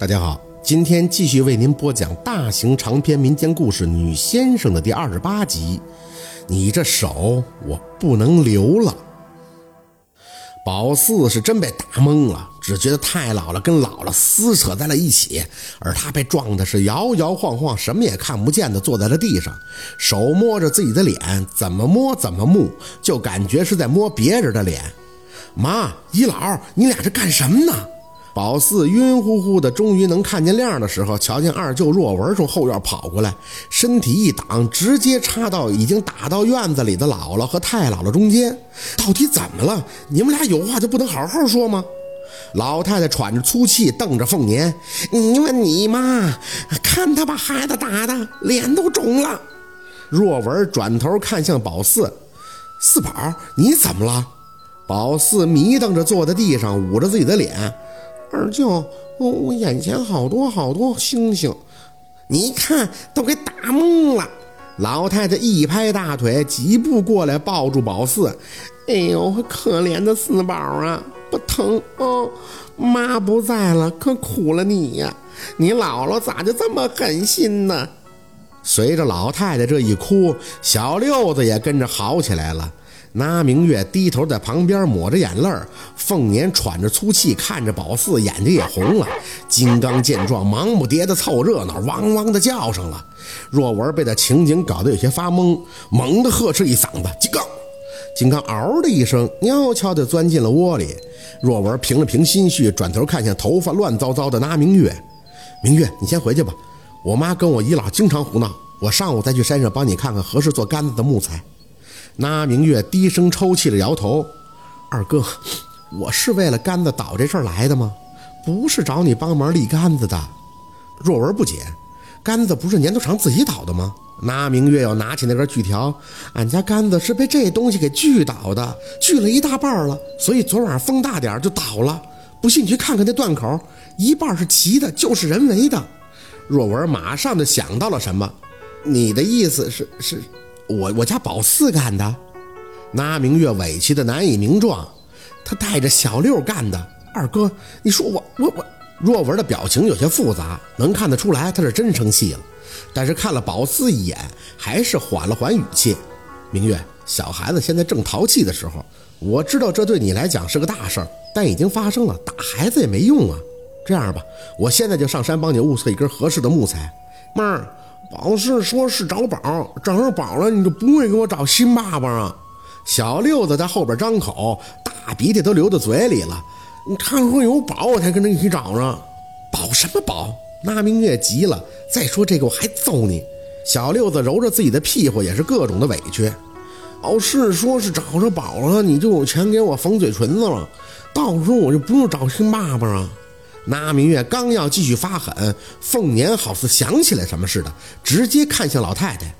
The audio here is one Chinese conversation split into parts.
大家好，今天继续为您播讲大型长篇民间故事《女先生》的第二十八集。你这手我不能留了。宝四是真被打懵了，只觉得太姥姥跟姥姥撕扯在了一起，而他被撞的是摇摇晃晃，什么也看不见的坐在了地上，手摸着自己的脸，怎么摸怎么木，就感觉是在摸别人的脸。妈，姨姥，你俩这干什么呢？宝四晕乎乎的，终于能看见亮的时候，瞧见二舅若文从后院跑过来，身体一挡，直接插到已经打到院子里的姥姥和太姥姥中间。到底怎么了？你们俩有话就不能好好说吗？老太太喘着粗气，瞪着凤年：“你问你妈，看他把孩子打的脸都肿了。”若文转头看向宝四：“四宝，你怎么了？”宝四迷瞪着坐在地上，捂着自己的脸。二舅，我我眼前好多好多星星，你一看都给打懵了。老太太一拍大腿，几步过来抱住宝四。哎呦，可怜的四宝啊，不疼哦。妈不在了，可苦了你呀。你姥姥咋就这么狠心呢？随着老太太这一哭，小六子也跟着好起来了。那明月低头在旁边抹着眼泪儿，凤年喘着粗气看着宝四，眼睛也红了。金刚见状，忙不迭的凑热闹，汪汪的叫上了。若文被这情景搞得有些发懵，猛地呵斥一嗓子：“金刚！”金刚嗷的一声，悄悄地钻进了窝里。若文平了平心绪，转头看向头发乱糟糟的那明月：“明月，你先回去吧。我妈跟我姨姥经常胡闹，我上午再去山上帮你看看合适做杆子的木材。”那明月低声抽泣着摇头：“二哥，我是为了杆子倒这事儿来的吗？不是找你帮忙立杆子的。”若文不解：“杆子不是年头长自己倒的吗？”那明月又拿起那根锯条：“俺家杆子是被这东西给锯倒的，锯了一大半了，所以昨晚风大点就倒了。不信你去看看那断口，一半是齐的，就是人为的。”若文马上就想到了什么：“你的意思是是？”我我家宝四干的，那明月委屈的难以名状，他带着小六干的。二哥，你说我我我，若文的表情有些复杂，能看得出来他是真生气了。但是看了宝四一眼，还是缓了缓语气。明月，小孩子现在正淘气的时候，我知道这对你来讲是个大事儿，但已经发生了，打孩子也没用啊。这样吧，我现在就上山帮你物色一根合适的木材，妹儿。宝是说是找宝，找上宝了，你就不会给我找新爸爸啊？小六子在后边张口，大鼻涕都流到嘴里了。你看说有宝，我才跟他一起找呢。宝什么宝？那明月急了，再说这个我还揍你。小六子揉着自己的屁股，也是各种的委屈。宝是说是找着宝了，你就有钱给我缝嘴唇子了，到时候我就不用找新爸爸了。那明月刚要继续发狠，凤年好似想起来什么似的，直接看向老太太：“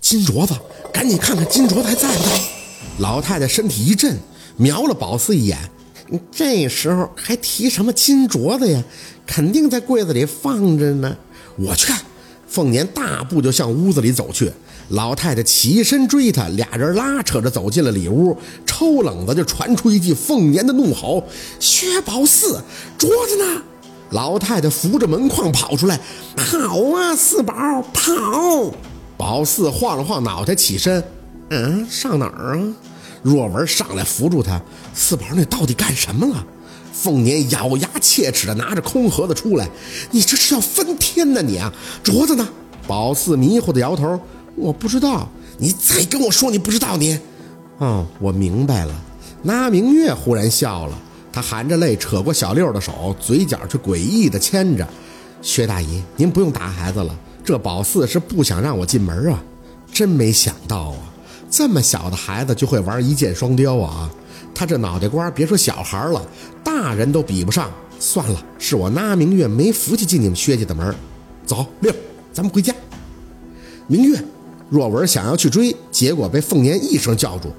金镯子，赶紧看看金镯子还在不在？”老太太身体一震，瞄了宝四一眼：“这时候还提什么金镯子呀？肯定在柜子里放着呢。”我去。凤年大步就向屋子里走去，老太太起身追他，俩人拉扯着走进了里屋。抽冷子就传出一句凤年的怒吼：“薛宝四，镯子呢？”老太太扶着门框跑出来：“跑啊，四宝，跑！”宝四晃了晃脑袋，起身：“嗯，上哪儿啊？”若文上来扶住他：“四宝，你到底干什么了？”凤年咬牙切齿的拿着空盒子出来：“你这是要翻天呢你啊！镯子呢？”宝四迷糊的摇头：“我不知道。”你再跟我说你不知道你？哦，我明白了。那明月忽然笑了，她含着泪扯过小六的手，嘴角却诡异的牵着：“薛大姨，您不用打孩子了。这宝四是不想让我进门啊！真没想到啊，这么小的孩子就会玩一箭双雕啊！他这脑袋瓜，别说小孩了。”大人都比不上，算了，是我那明月没福气进你们薛家的门。走，六，咱们回家。明月，若文想要去追，结果被凤年一声叫住。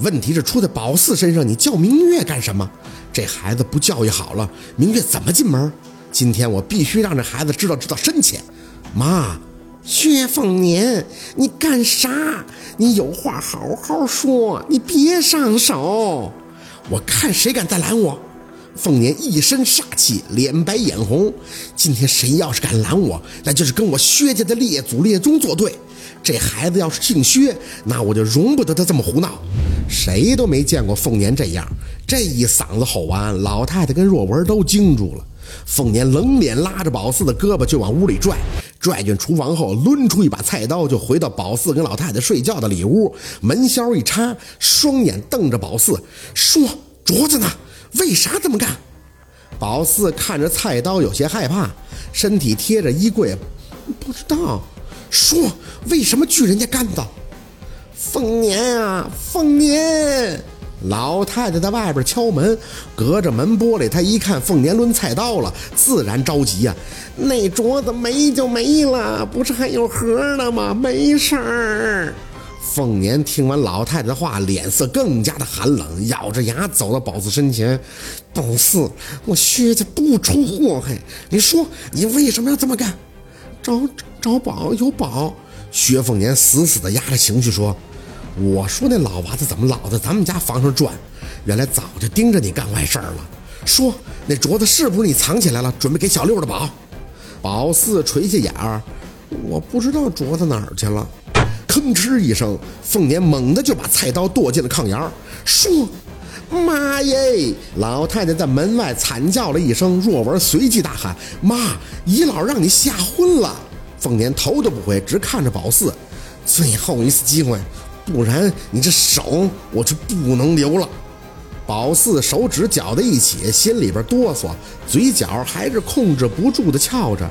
问题是出在宝四身上，你叫明月干什么？这孩子不教育好了，明月怎么进门？今天我必须让这孩子知道知道深浅。妈，薛凤年，你干啥？你有话好好说，你别上手。我看谁敢再拦我！凤年一身煞气，脸白眼红。今天谁要是敢拦我，那就是跟我薛家的列祖列宗作对。这孩子要是姓薛，那我就容不得他这么胡闹。谁都没见过凤年这样，这一嗓子吼完，老太太跟若文都惊住了。凤年冷脸拉着宝四的胳膊就往屋里拽，拽进厨房后，抡出一把菜刀就回到宝四跟老太太睡觉的里屋，门销一插，双眼瞪着宝四，说：“镯子呢？为啥这么干？”宝四看着菜刀，有些害怕，身体贴着衣柜，不知道。说：“为什么锯人家干的？”凤年啊，凤年！老太太在外边敲门，隔着门玻璃，她一看凤年抡菜刀了，自然着急呀。那镯子没就没了，不是还有盒呢吗？没事儿。凤年听完老太太的话，脸色更加的寒冷，咬着牙走到宝四身前：“宝四，我薛家不出祸害，你说你为什么要这么干？”找找宝有宝。薛凤年死死地压着情绪说。我说那老娃子怎么老在咱们家房上转？原来早就盯着你干坏事了。说那镯子是不是你藏起来了，准备给小六的宝？宝四垂下眼儿，我不知道镯子哪儿去了。吭哧一声，凤年猛地就把菜刀剁进了炕沿儿。说妈耶！老太太在门外惨叫了一声。若文随即大喊：妈，姨姥让你吓昏了！凤年头都不回，直看着宝四。最后一次机会。不然你这手我就不能留了。宝四手指搅在一起，心里边哆嗦，嘴角还是控制不住的翘着。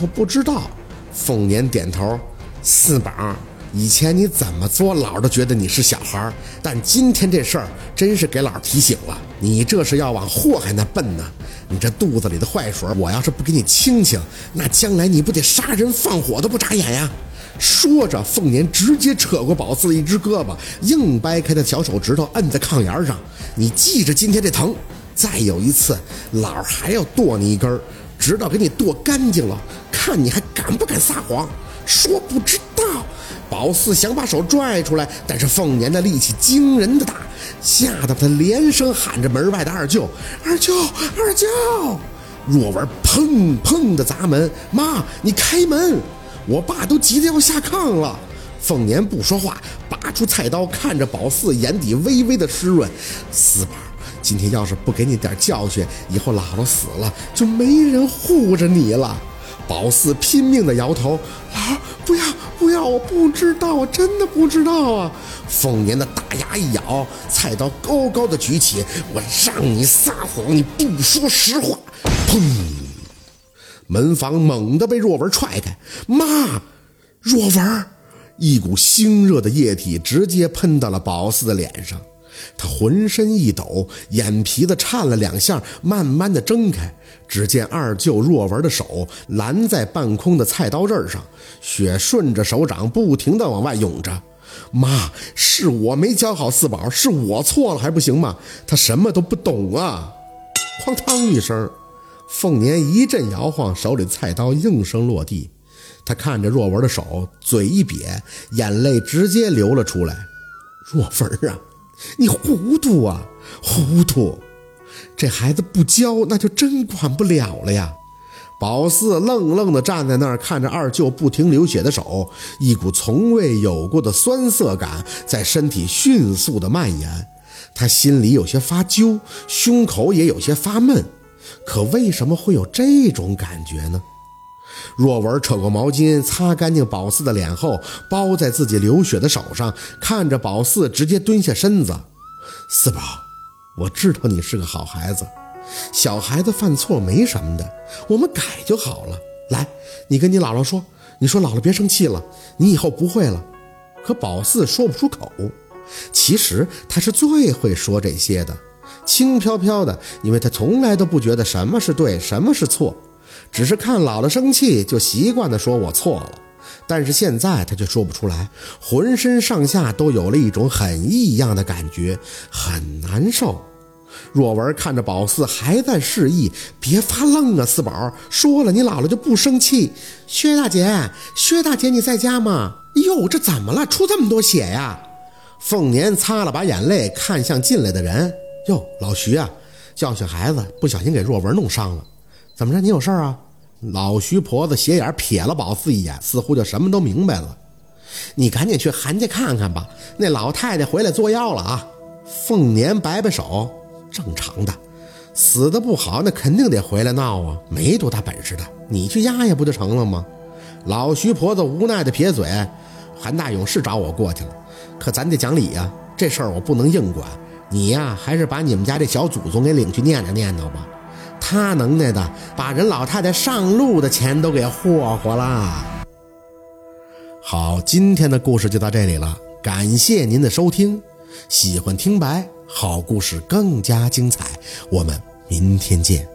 我不知道。凤年点头。四宝，以前你怎么做，老都觉得你是小孩儿，但今天这事儿真是给老提醒了。你这是要往祸害那奔呢。你这肚子里的坏水，我要是不给你清清，那将来你不得杀人放火都不眨眼呀？说着，凤年直接扯过宝四一只胳膊，硬掰开他小手指头，摁在炕沿上。你记着今天这疼，再有一次，老儿还要剁你一根，直到给你剁干净了，看你还敢不敢撒谎。说不知。宝四想把手拽出来，但是凤年的力气惊人的大，吓得他连声喊着门外的二舅：“二舅，二舅！”若文砰砰的砸门：“妈，你开门！”我爸都急得要下炕了，凤年不说话，拔出菜刀，看着宝四，眼底微微的湿润。四宝，今天要是不给你点教训，以后姥姥死了就没人护着你了。宝四拼命的摇头，姥不要不要，我不知道，我真的不知道啊。凤年的大牙一咬，菜刀高高的举起，我让你撒谎，你不说实话，砰！门房猛地被若文踹开，妈！若文，一股腥热的液体直接喷到了宝四的脸上，他浑身一抖，眼皮子颤了两下，慢慢的睁开。只见二舅若文的手拦在半空的菜刀刃上，血顺着手掌不停的往外涌着。妈，是我没教好四宝，是我错了还不行吗？他什么都不懂啊！哐当一声。凤年一阵摇晃，手里菜刀应声落地。他看着若文的手，嘴一瘪，眼泪直接流了出来。若文啊，你糊涂啊，糊涂！这孩子不教，那就真管不了了呀。宝四愣愣地站在那儿，看着二舅不停流血的手，一股从未有过的酸涩感在身体迅速地蔓延。他心里有些发揪，胸口也有些发闷。可为什么会有这种感觉呢？若文扯过毛巾，擦干净宝四的脸后，包在自己流血的手上，看着宝四，直接蹲下身子。四宝，我知道你是个好孩子，小孩子犯错没什么的，我们改就好了。来，你跟你姥姥说，你说姥姥别生气了，你以后不会了。可宝四说不出口，其实他是最会说这些的。轻飘飘的，因为他从来都不觉得什么是对，什么是错，只是看姥姥生气就习惯的说“我错了”。但是现在他却说不出来，浑身上下都有了一种很异样的感觉，很难受。若文看着宝四还在示意，别发愣啊，四宝说了，你姥姥就不生气。薛大姐，薛大姐你在家吗？哟，这怎么了？出这么多血呀？凤年擦了把眼泪，看向进来的人。哟，老徐啊，教训孩子，不小心给若文弄伤了。怎么着？你有事儿啊？老徐婆子斜眼瞥了宝四一眼，似乎就什么都明白了。你赶紧去韩家看看吧，那老太太回来作妖了啊！凤年摆摆手，正常的，死的不好，那肯定得回来闹啊，没多大本事的，你去压压不就成了吗？老徐婆子无奈的撇嘴，韩大勇是找我过去了，可咱得讲理呀，这事儿我不能硬管。你呀，还是把你们家这小祖宗给领去念叨念叨吧。他能耐的，把人老太太上路的钱都给霍霍了。好，今天的故事就到这里了，感谢您的收听。喜欢听白，好故事更加精彩，我们明天见。